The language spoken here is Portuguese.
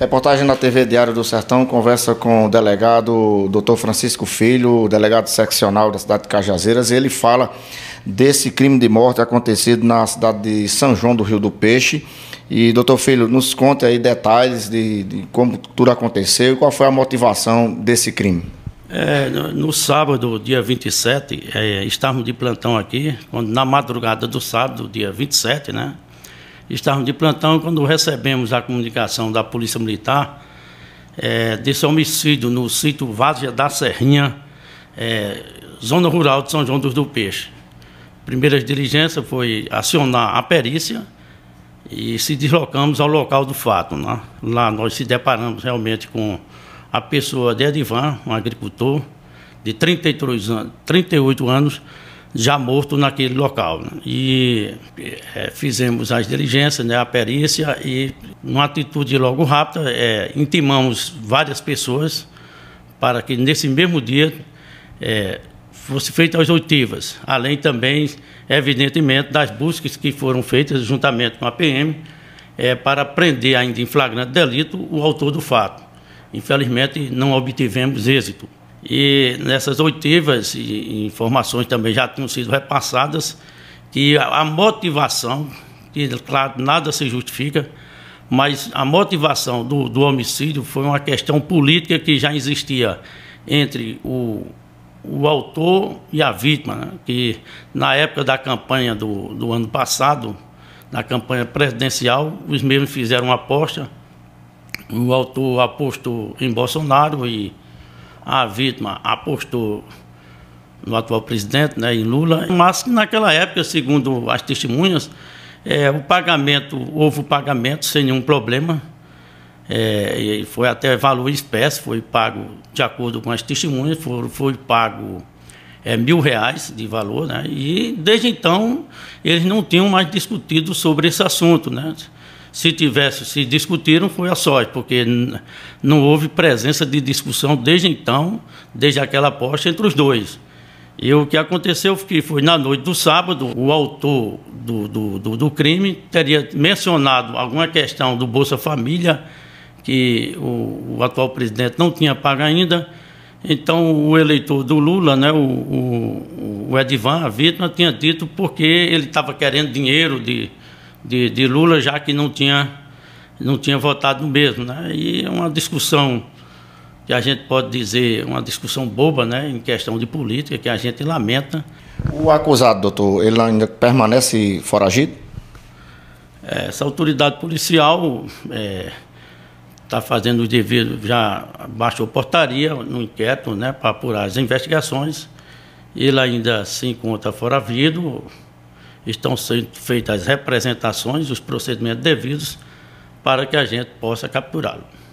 Reportagem na TV Diário do Sertão conversa com o delegado Dr. Francisco Filho, delegado seccional da cidade de Cajazeiras, ele fala desse crime de morte acontecido na cidade de São João do Rio do Peixe. E, doutor Filho, nos conte aí detalhes de, de como tudo aconteceu e qual foi a motivação desse crime. É, no, no, sábado, dia 27, é, estávamos de plantão aqui, quando, na madrugada do sábado, dia 27, né? Estávamos de plantão quando recebemos a comunicação da Polícia Militar é, desse homicídio no sítio Várzea da Serrinha, é, zona rural de São João dos do Peixe. Primeira diligência foi acionar a perícia e se deslocamos ao local do fato. Né? Lá nós se deparamos realmente com a pessoa de Edivan, um agricultor de 33 anos, 38 anos, já morto naquele local. Né? E é, fizemos as diligências, né, a perícia, e, numa atitude logo rápida, é, intimamos várias pessoas para que nesse mesmo dia é, fosse feitas as oitivas, além também, evidentemente, das buscas que foram feitas juntamente com a PM é, para prender ainda em flagrante delito o autor do fato. Infelizmente, não obtivemos êxito. E nessas oitivas e informações também já tinham sido repassadas que a motivação, que claro, nada se justifica, mas a motivação do, do homicídio foi uma questão política que já existia entre o, o autor e a vítima, né? que na época da campanha do, do ano passado, na campanha presidencial, os mesmos fizeram uma aposta, o autor apostou em Bolsonaro e a vítima apostou no atual presidente, né, em Lula, mas naquela época, segundo as testemunhas, é, o pagamento, houve o pagamento sem nenhum problema, é, foi até valor espécie, foi pago de acordo com as testemunhas, foi, foi pago é, mil reais de valor, né, e desde então eles não tinham mais discutido sobre esse assunto, né, se tivesse, se discutiram, foi a sorte, porque não houve presença de discussão desde então, desde aquela aposta entre os dois. E o que aconteceu foi que foi na noite do sábado, o autor do, do, do, do crime teria mencionado alguma questão do Bolsa Família, que o, o, atual presidente não tinha pago ainda. Então, o eleitor do Lula, né, o, o, o Edivan, a vítima, tinha dito porque ele estava querendo dinheiro de, de, de Lula, já que não tinha, não tinha votado no mesmo. Né? E é uma discussão que a gente pode dizer, uma discussão boba né, em questão de política, que a gente lamenta. O acusado, doutor, ele ainda permanece foragido? É, essa autoridade policial está é, tá fazendo o devido, já baixou portaria no inquérito né, para apurar as investigações. Ele ainda se encontra foragido, estão sendo feitas as representações, os procedimentos devidos para que a gente possa capturá-lo.